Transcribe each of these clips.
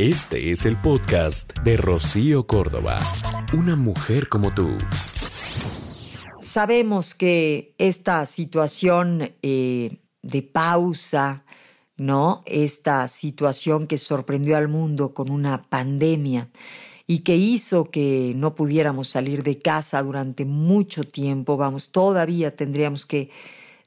Este es el podcast de Rocío Córdoba. Una mujer como tú. Sabemos que esta situación eh, de pausa ¿no? Esta situación que sorprendió al mundo con una pandemia y que hizo que no pudiéramos salir de casa durante mucho tiempo, vamos, todavía tendríamos que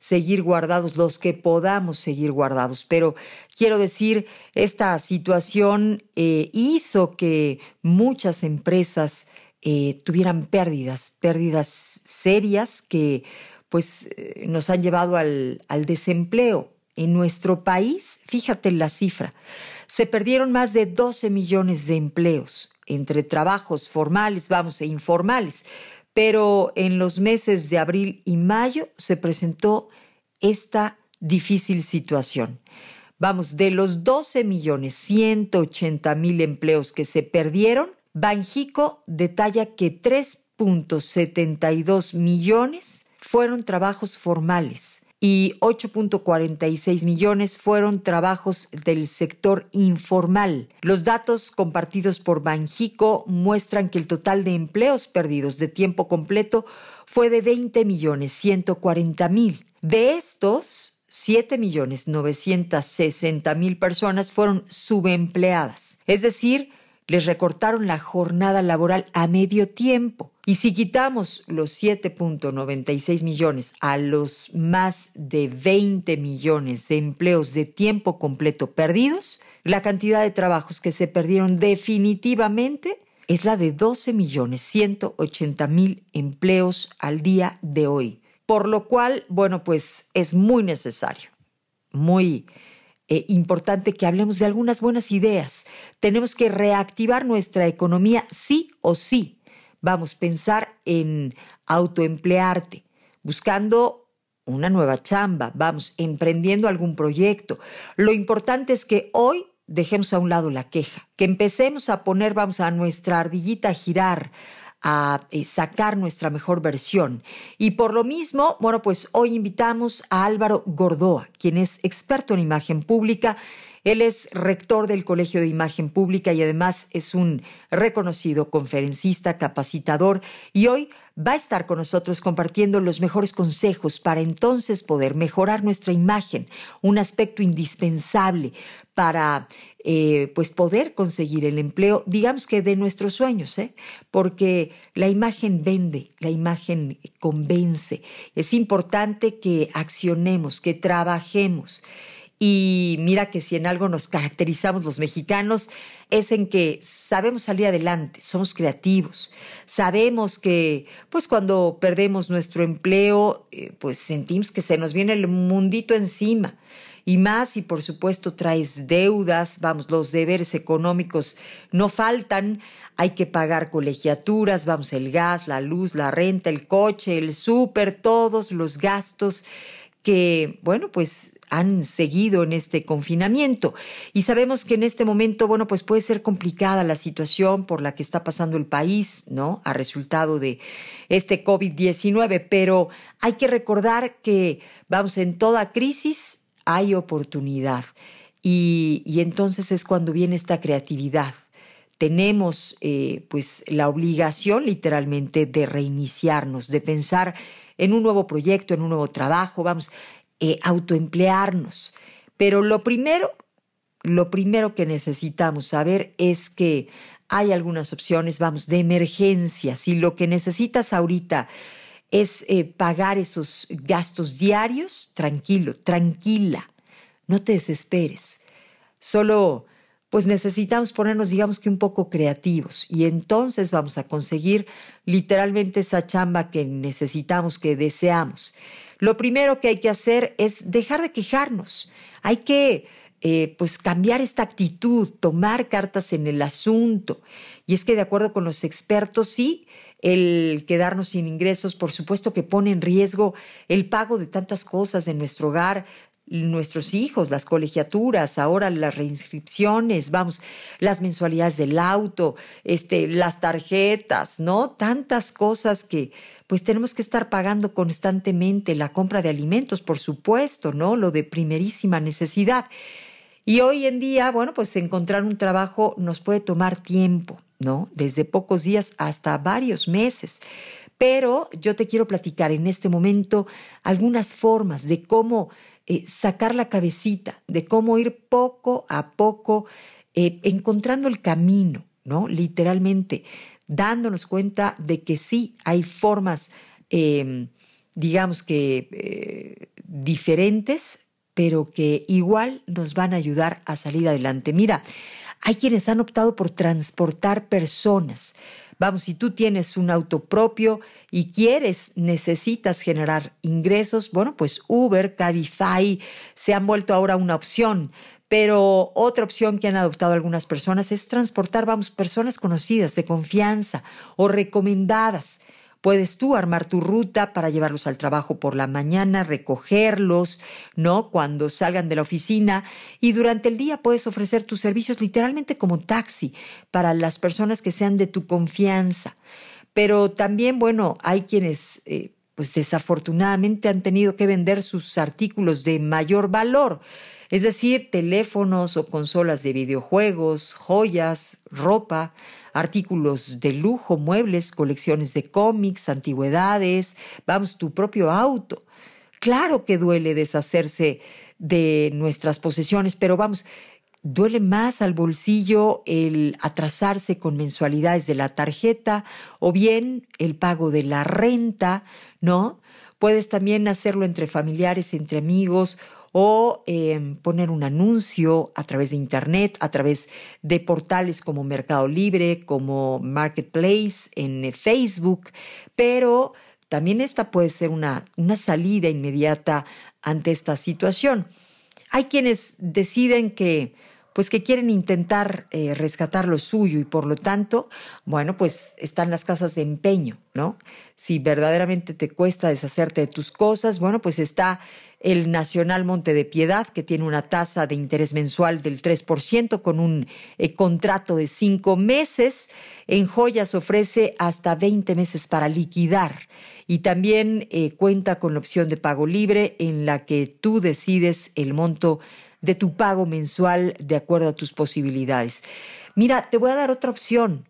seguir guardados los que podamos seguir guardados. Pero quiero decir, esta situación eh, hizo que muchas empresas eh, tuvieran pérdidas, pérdidas serias que pues eh, nos han llevado al, al desempleo. En nuestro país, fíjate la cifra, se perdieron más de 12 millones de empleos entre trabajos formales, vamos, e informales. Pero en los meses de abril y mayo se presentó esta difícil situación. Vamos, de los 12 millones 180 mil empleos que se perdieron, Banjico detalla que 3.72 millones fueron trabajos formales y 8.46 millones fueron trabajos del sector informal. Los datos compartidos por Banjico muestran que el total de empleos perdidos de tiempo completo fue de 20 millones 140 mil. De estos, 7 millones 960 mil personas fueron subempleadas, es decir, les recortaron la jornada laboral a medio tiempo. Y si quitamos los 7.96 millones a los más de 20 millones de empleos de tiempo completo perdidos, la cantidad de trabajos que se perdieron definitivamente es la de 12 millones 180 mil empleos al día de hoy. Por lo cual, bueno, pues es muy necesario, muy eh, importante que hablemos de algunas buenas ideas. Tenemos que reactivar nuestra economía sí o sí. Vamos, a pensar en autoemplearte, buscando una nueva chamba, vamos, emprendiendo algún proyecto. Lo importante es que hoy dejemos a un lado la queja, que empecemos a poner, vamos, a nuestra ardillita a girar, a eh, sacar nuestra mejor versión. Y por lo mismo, bueno, pues hoy invitamos a Álvaro Gordoa, quien es experto en imagen pública. Él es rector del Colegio de Imagen Pública y además es un reconocido conferencista, capacitador y hoy va a estar con nosotros compartiendo los mejores consejos para entonces poder mejorar nuestra imagen, un aspecto indispensable para eh, pues poder conseguir el empleo, digamos que de nuestros sueños, ¿eh? porque la imagen vende, la imagen convence. Es importante que accionemos, que trabajemos. Y mira que si en algo nos caracterizamos los mexicanos es en que sabemos salir adelante, somos creativos, sabemos que pues cuando perdemos nuestro empleo eh, pues sentimos que se nos viene el mundito encima. Y más y por supuesto traes deudas, vamos, los deberes económicos no faltan, hay que pagar colegiaturas, vamos, el gas, la luz, la renta, el coche, el súper, todos los gastos que, bueno, pues han seguido en este confinamiento. Y sabemos que en este momento, bueno, pues puede ser complicada la situación por la que está pasando el país, ¿no? A resultado de este COVID-19, pero hay que recordar que, vamos, en toda crisis hay oportunidad. Y, entonces es cuando viene esta creatividad. Tenemos eh, pues la obligación literalmente de reiniciarnos, de pensar en un nuevo proyecto, en un nuevo trabajo, vamos, eh, autoemplearnos. Pero lo primero, lo primero que necesitamos saber es que hay algunas opciones, vamos, de emergencia. Si lo que necesitas ahorita es eh, pagar esos gastos diarios, tranquilo, tranquila, no te desesperes. Solo, pues necesitamos ponernos, digamos que un poco creativos y entonces vamos a conseguir literalmente esa chamba que necesitamos, que deseamos. Lo primero que hay que hacer es dejar de quejarnos. Hay que eh, pues cambiar esta actitud, tomar cartas en el asunto. Y es que de acuerdo con los expertos, sí, el quedarnos sin ingresos, por supuesto que pone en riesgo el pago de tantas cosas de nuestro hogar, nuestros hijos, las colegiaturas, ahora las reinscripciones, vamos, las mensualidades del auto, este, las tarjetas, ¿no? Tantas cosas que pues tenemos que estar pagando constantemente, la compra de alimentos, por supuesto, ¿no? Lo de primerísima necesidad. Y hoy en día, bueno, pues encontrar un trabajo nos puede tomar tiempo, ¿no? Desde pocos días hasta varios meses. Pero yo te quiero platicar en este momento algunas formas de cómo eh, sacar la cabecita, de cómo ir poco a poco eh, encontrando el camino, ¿no? Literalmente, dándonos cuenta de que sí hay formas, em, digamos que eh, diferentes, pero que igual nos van a ayudar a salir adelante. Mira, hay quienes han optado por transportar personas. Vamos, si tú tienes un auto propio y quieres, necesitas generar ingresos, bueno, pues Uber, Cabify se han vuelto ahora una opción. Pero otra opción que han adoptado algunas personas es transportar, vamos, personas conocidas, de confianza o recomendadas. Puedes tú armar tu ruta para llevarlos al trabajo por la mañana, recogerlos, ¿no? Cuando salgan de la oficina y durante el día puedes ofrecer tus servicios literalmente como taxi para las personas que sean de tu confianza. Pero también, bueno, hay quienes, eh, pues desafortunadamente han tenido que vender sus artículos de mayor valor es decir, teléfonos o consolas de videojuegos, joyas, ropa, artículos de lujo, muebles, colecciones de cómics, antigüedades, vamos, tu propio auto. Claro que duele deshacerse de nuestras posesiones, pero vamos, duele más al bolsillo el atrasarse con mensualidades de la tarjeta o bien el pago de la renta, ¿no? Puedes también hacerlo entre familiares, entre amigos o em, poner un anuncio a través de Internet, a través de portales como Mercado Libre, como Marketplace, en Facebook, pero también esta puede ser una, una salida inmediata ante esta situación. Hay quienes deciden que pues que quieren intentar eh, rescatar lo suyo y por lo tanto, bueno, pues están las casas de empeño, ¿no? Si verdaderamente te cuesta deshacerte de tus cosas, bueno, pues está el Nacional Monte de Piedad, que tiene una tasa de interés mensual del 3% con un eh, contrato de cinco meses. En joyas ofrece hasta 20 meses para liquidar y también eh, cuenta con la opción de pago libre en la que tú decides el monto de tu pago mensual de acuerdo a tus posibilidades. Mira, te voy a dar otra opción,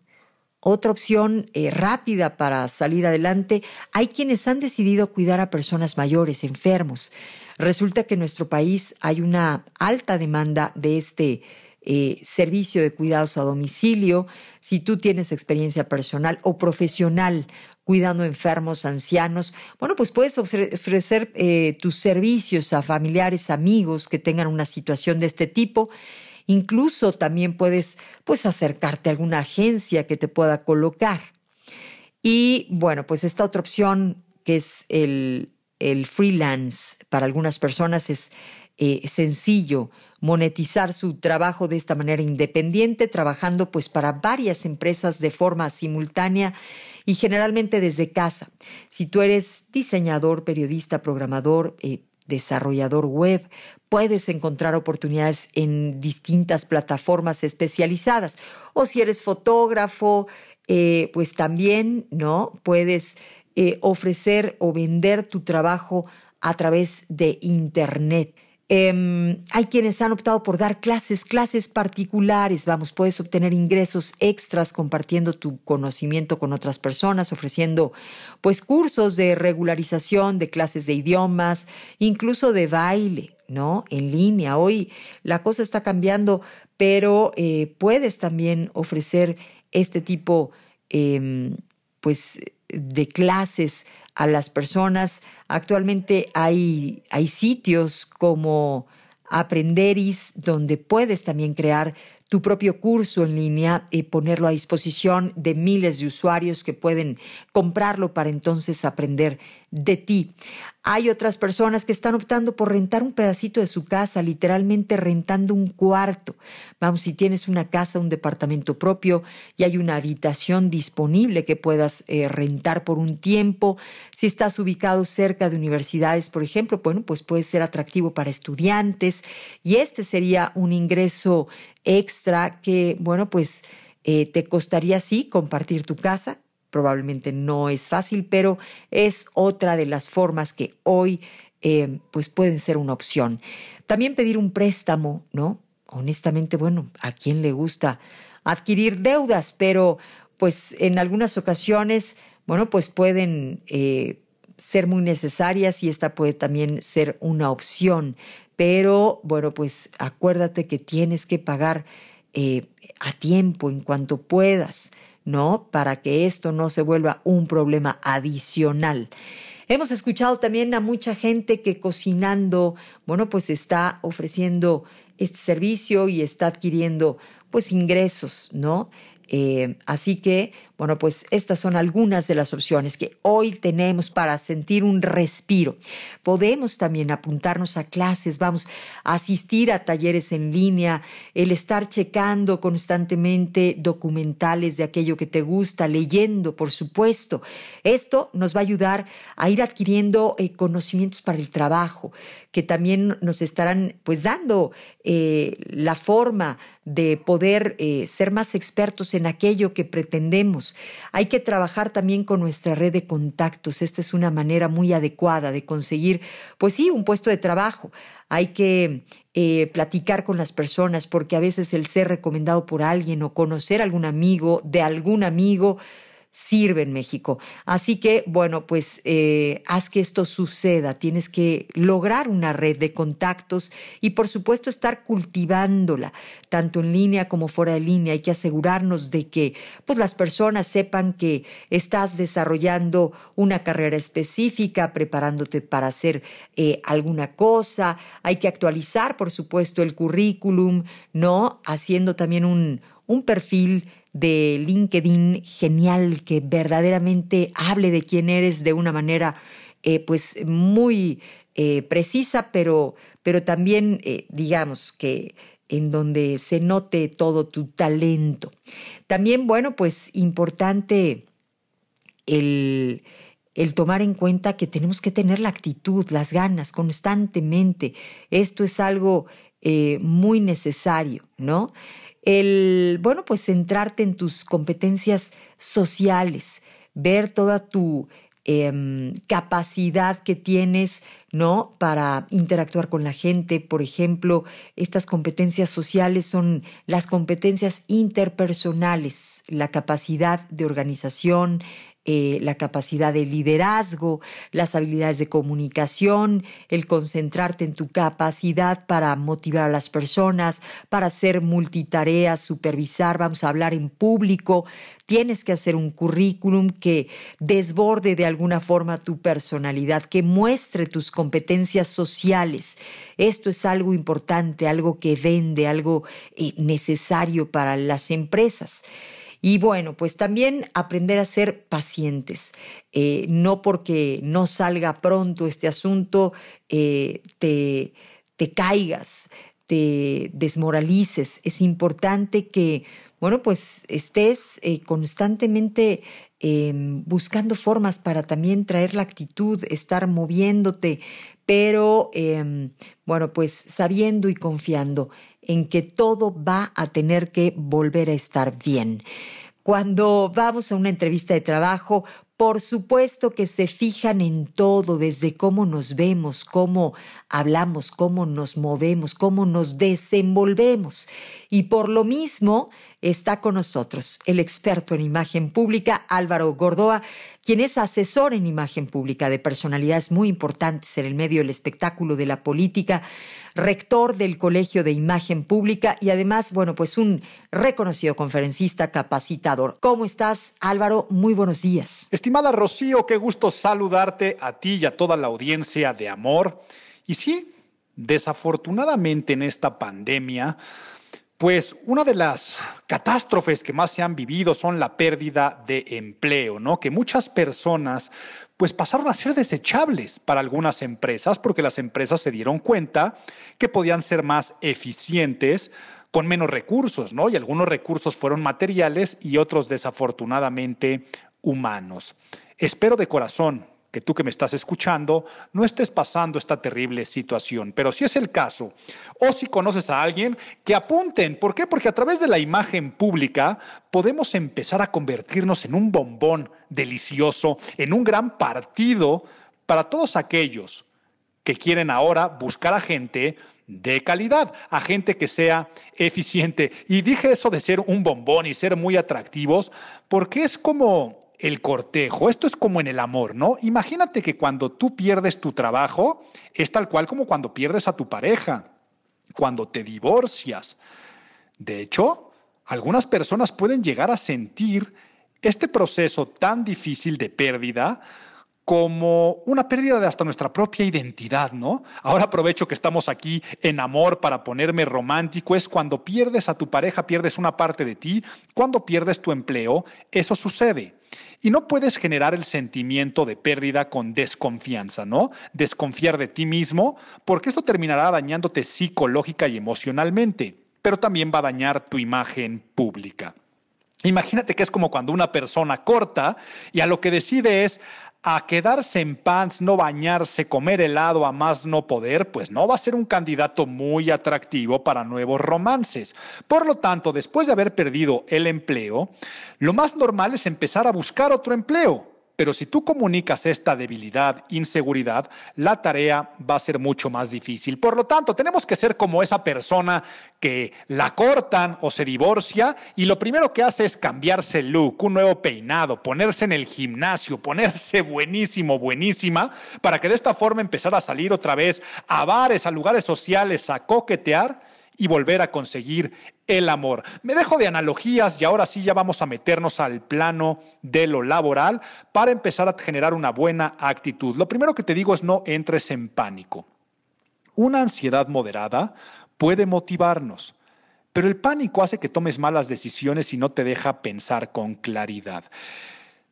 otra opción eh, rápida para salir adelante. Hay quienes han decidido cuidar a personas mayores, enfermos. Resulta que en nuestro país hay una alta demanda de este eh, servicio de cuidados a domicilio. Si tú tienes experiencia personal o profesional cuidando enfermos, ancianos, bueno, pues puedes ofrecer eh, tus servicios a familiares, amigos que tengan una situación de este tipo. Incluso también puedes pues acercarte a alguna agencia que te pueda colocar. Y bueno, pues esta otra opción que es el el freelance para algunas personas es eh, sencillo monetizar su trabajo de esta manera independiente, trabajando pues para varias empresas de forma simultánea y generalmente desde casa. Si tú eres diseñador, periodista, programador, eh, desarrollador web, puedes encontrar oportunidades en distintas plataformas especializadas. O si eres fotógrafo, eh, pues también, ¿no? Puedes ofrecer o vender tu trabajo a través de Internet. Em, hay quienes han optado por dar clases, clases particulares. Vamos, puedes obtener ingresos extras compartiendo tu conocimiento con otras personas, ofreciendo pues cursos de regularización, de clases de idiomas, incluso de baile, ¿no? En línea. Hoy la cosa está cambiando, pero eh, puedes también ofrecer este tipo, em, pues, de clases a las personas. Actualmente hay, hay sitios como Aprenderis donde puedes también crear tu propio curso en línea y ponerlo a disposición de miles de usuarios que pueden comprarlo para entonces aprender de ti. Hay otras personas que están optando por rentar un pedacito de su casa, literalmente rentando un cuarto. Vamos, si tienes una casa, un departamento propio y hay una habitación disponible que puedas eh, rentar por un tiempo, si estás ubicado cerca de universidades, por ejemplo, bueno, pues puede ser atractivo para estudiantes y este sería un ingreso extra que, bueno, pues eh, te costaría sí compartir tu casa, probablemente no es fácil, pero es otra de las formas que hoy eh, pues pueden ser una opción. También pedir un préstamo, ¿no? Honestamente, bueno, ¿a quién le gusta adquirir deudas? Pero pues en algunas ocasiones, bueno, pues pueden eh, ser muy necesarias y esta puede también ser una opción. Pero bueno, pues acuérdate que tienes que pagar eh, a tiempo en cuanto puedas, ¿no? Para que esto no se vuelva un problema adicional. Hemos escuchado también a mucha gente que cocinando, bueno, pues está ofreciendo este servicio y está adquiriendo pues ingresos, ¿no? Eh, así que, bueno, pues estas son algunas de las opciones que hoy tenemos para sentir un respiro. Podemos también apuntarnos a clases, vamos a asistir a talleres en línea, el estar checando constantemente documentales de aquello que te gusta, leyendo, por supuesto. Esto nos va a ayudar a ir adquiriendo eh, conocimientos para el trabajo, que también nos estarán pues dando eh, la forma de poder eh, ser más expertos en aquello que pretendemos. Hay que trabajar también con nuestra red de contactos. Esta es una manera muy adecuada de conseguir, pues sí, un puesto de trabajo. Hay que eh, platicar con las personas porque a veces el ser recomendado por alguien o conocer a algún amigo de algún amigo sirve en México. Así que, bueno, pues eh, haz que esto suceda. Tienes que lograr una red de contactos y, por supuesto, estar cultivándola, tanto en línea como fuera de línea. Hay que asegurarnos de que pues, las personas sepan que estás desarrollando una carrera específica, preparándote para hacer eh, alguna cosa. Hay que actualizar, por supuesto, el currículum, ¿no? Haciendo también un, un perfil de LinkedIn genial que verdaderamente hable de quién eres de una manera eh, pues muy eh, precisa, pero, pero también eh, digamos que en donde se note todo tu talento. También, bueno, pues importante el, el tomar en cuenta que tenemos que tener la actitud, las ganas constantemente. Esto es algo muy necesario, ¿no? El, bueno, pues centrarte en tus competencias sociales, ver toda tu em, capacidad que tienes, ¿no? Para interactuar con la gente. Por ejemplo, estas competencias sociales son las competencias interpersonales, la capacidad de organización, eh, la capacidad de liderazgo, las habilidades de comunicación, el concentrarte en tu capacidad para motivar a las personas, para hacer multitareas, supervisar, vamos a hablar en público. Tienes que hacer un currículum que desborde de alguna forma tu personalidad, que muestre tus competencias sociales. Esto es algo importante, algo que vende, algo eh, necesario para las empresas. Y bueno, pues también aprender a ser pacientes. Eh, no porque no salga pronto este asunto, eh, te, te caigas, te desmoralices. Es importante que, bueno, pues estés eh, constantemente em, buscando formas para también traer la actitud, estar moviéndote, pero em, bueno, pues sabiendo y confiando en que todo va a tener que volver a estar bien. Cuando vamos a una entrevista de trabajo, por supuesto que se fijan en todo, desde cómo nos vemos, cómo hablamos, cómo nos movemos, cómo nos desenvolvemos. Y por lo mismo está con nosotros el experto en imagen pública Álvaro Gordoa, quien es asesor en imagen pública de personalidades muy importantes en el medio del espectáculo, de la política, rector del Colegio de Imagen Pública y además, bueno, pues un reconocido conferencista capacitador. ¿Cómo estás, Álvaro? Muy buenos días. Estimada Rocío, qué gusto saludarte a ti y a toda la audiencia de amor. Y sí, desafortunadamente en esta pandemia, Pues una de las catástrofes que más se han vivido son la pérdida de empleo, ¿no? Que muchas personas pues pasaron a ser desechables para algunas empresas porque las empresas se dieron cuenta que podían ser más eficientes con menos recursos, ¿no? Y algunos recursos fueron materiales y otros desafortunadamente humanos. Espero de corazón que tú que me estás escuchando no estés pasando esta terrible situación, pero si es el caso, o si conoces a alguien, que apunten. ¿Por qué? Porque a través de la imagen pública podemos empezar a convertirnos en un bombón delicioso, en un gran partido para todos aquellos que quieren ahora buscar a gente de calidad, a gente que sea eficiente. Y dije eso de ser un bombón y ser muy atractivos, porque es como el cortejo. Esto es como en el amor, ¿no? Imagínate que cuando tú pierdes tu trabajo, es tal cual como cuando pierdes a tu pareja, cuando te divorcias. De hecho, algunas personas pueden llegar a sentir este proceso tan difícil de pérdida como una pérdida de hasta nuestra propia identidad, ¿no? Ahora aprovecho que estamos aquí en amor para ponerme romántico, es cuando pierdes a tu pareja, pierdes una parte de ti, cuando pierdes tu empleo, eso sucede. Y no puedes generar el sentimiento de pérdida con desconfianza, ¿no? Desconfiar de ti mismo, porque esto terminará dañándote psicológica y emocionalmente, pero también va a dañar tu imagen pública. Imagínate que es como cuando una persona corta y a lo que decide es a quedarse en pants, no bañarse, comer helado a más no poder, pues no va a ser un candidato muy atractivo para nuevos romances. Por lo tanto, después de haber perdido el empleo, lo más normal es empezar a buscar otro empleo. Pero si tú comunicas esta debilidad, inseguridad, la tarea va a ser mucho más difícil. Por lo tanto, tenemos que ser como esa persona que la cortan o se divorcia y lo primero que hace es cambiarse el look, un nuevo peinado, ponerse en el gimnasio, ponerse buenísimo, buenísima, para que de esta forma empezar a salir otra vez a bares, a lugares sociales, a coquetear y volver a conseguir el amor. Me dejo de analogías y ahora sí ya vamos a meternos al plano de lo laboral para empezar a generar una buena actitud. Lo primero que te digo es no entres en pánico. Una ansiedad moderada puede motivarnos, pero el pánico hace que tomes malas decisiones y no te deja pensar con claridad.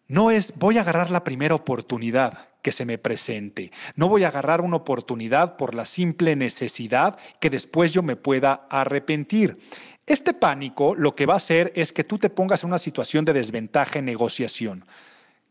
No es voy a agarrar la primera oportunidad que se me presente. No voy a agarrar una oportunidad por la simple necesidad que después yo me pueda arrepentir. Este pánico lo que va a hacer es que tú te pongas en una situación de desventaja en negociación,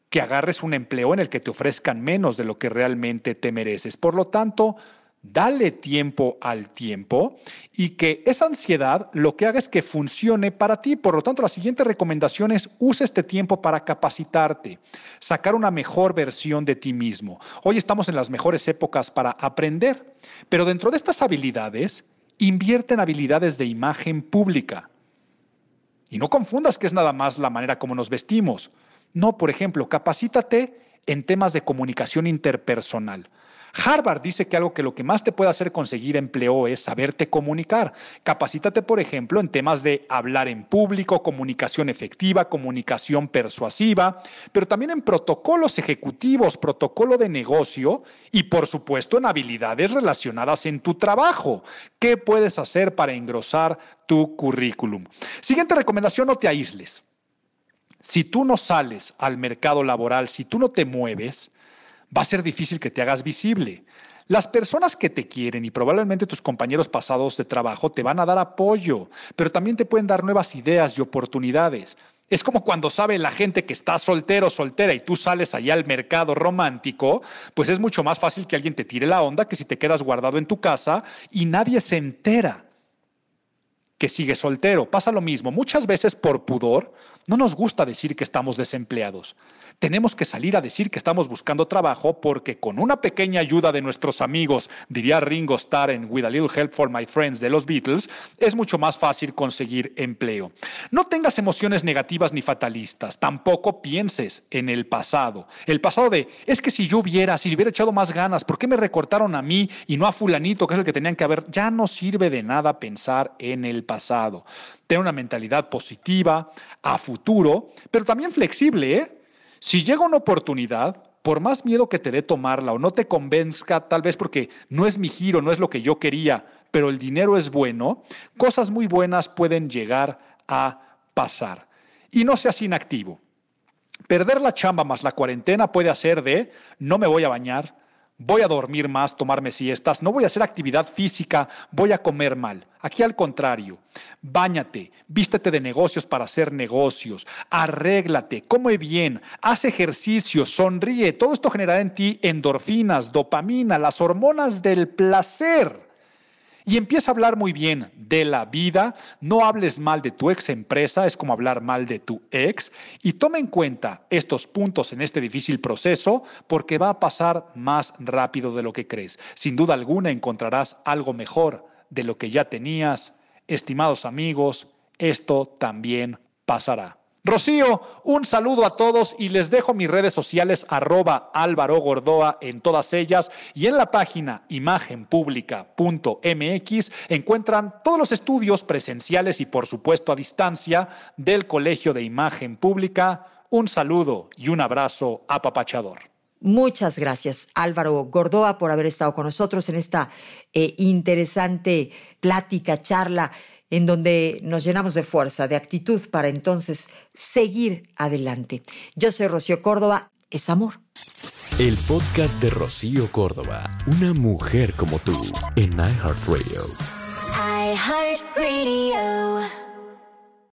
que agarres un empleo en el que te ofrezcan menos de lo que realmente te mereces. Por lo tanto, dale tiempo al tiempo y que esa ansiedad lo que haga es que funcione para ti. Por lo tanto, la siguiente recomendación es usa este tiempo para capacitarte, sacar una mejor versión de ti mismo. Hoy estamos en las mejores épocas para aprender, pero dentro de estas habilidades, invierte en habilidades de imagen pública. Y no confundas que es nada más la manera como nos vestimos. No, por ejemplo, capacítate en temas de comunicación interpersonal. Harvard dice que algo que lo que más te puede hacer conseguir empleo es saberte comunicar. Capacítate, por ejemplo, en temas de hablar en público, comunicación efectiva, comunicación persuasiva, pero también en protocolos ejecutivos, protocolo de negocio y, por supuesto, en habilidades relacionadas en tu trabajo. ¿Qué puedes hacer para engrosar tu currículum? Siguiente recomendación, no te aísles. Si tú no sales al mercado laboral, si tú no te mueves, va a ser difícil que te hagas visible. Las personas que te quieren y probablemente tus compañeros pasados de trabajo te van a dar apoyo, pero también te pueden dar nuevas ideas y oportunidades. Es como cuando sabe la gente que está soltero soltera y tú sales allá al mercado romántico, pues es mucho más fácil que alguien te tire la onda que si te quedas guardado en tu casa y nadie se entera que sigue soltero. Pasa lo mismo. Muchas veces por pudor no nos gusta decir que estamos desempleados tenemos que salir a decir que estamos buscando trabajo porque con una pequeña ayuda de nuestros amigos, diría Ringo Starr en With a Little Help for My Friends de los Beatles, es mucho más fácil conseguir empleo. No tengas emociones negativas ni fatalistas, tampoco pienses en el pasado. El pasado de, es que si yo hubiera, si hubiera echado más ganas, ¿por qué me recortaron a mí y no a fulanito, que es el que tenían que haber? Ya no sirve de nada pensar en el pasado. Ten una mentalidad positiva, a futuro, pero también flexible, ¿eh? Si llega una oportunidad, por más miedo que te dé tomarla o no te convenzca, tal vez porque no es mi giro, no es lo que yo quería, pero el dinero es bueno, cosas muy buenas pueden llegar a pasar. Y no seas inactivo. Perder la chamba más la cuarentena puede hacer de no me voy a bañar, voy a dormir más, tomarme siestas, no voy a hacer actividad física, voy a comer mal. Aquí al contrario, báñate, vístete de negocios para hacer negocios, arréglate, come bien, haz ejercicio, sonríe. Todo esto generará en ti endorfinas, dopamina, las hormonas del placer y empieza a hablar muy bien de la vida, no hables mal de tu ex empresa, es como hablar mal de tu ex, y toma en cuenta estos puntos en este difícil proceso porque va a pasar más rápido de lo que crees. Sin duda alguna encontrarás algo mejor de lo que ya tenías. Estimados amigos, esto también pasará. Rocío, un saludo a todos y les dejo mis redes sociales arroba Álvaro Gordoa en todas ellas y en la página imagenpublica.mx encuentran todos los estudios presenciales y por supuesto a distancia del Colegio de Imagen Pública. Un saludo y un abrazo apapachador. Muchas gracias Álvaro Gordoa por haber estado con nosotros en esta eh, interesante plática, charla en donde nos llenamos de fuerza, de actitud para entonces seguir adelante. Yo soy Rocío Córdoba, es amor. El podcast de Rocío Córdoba, una mujer como tú, en iHeartRadio. iHeartRadio.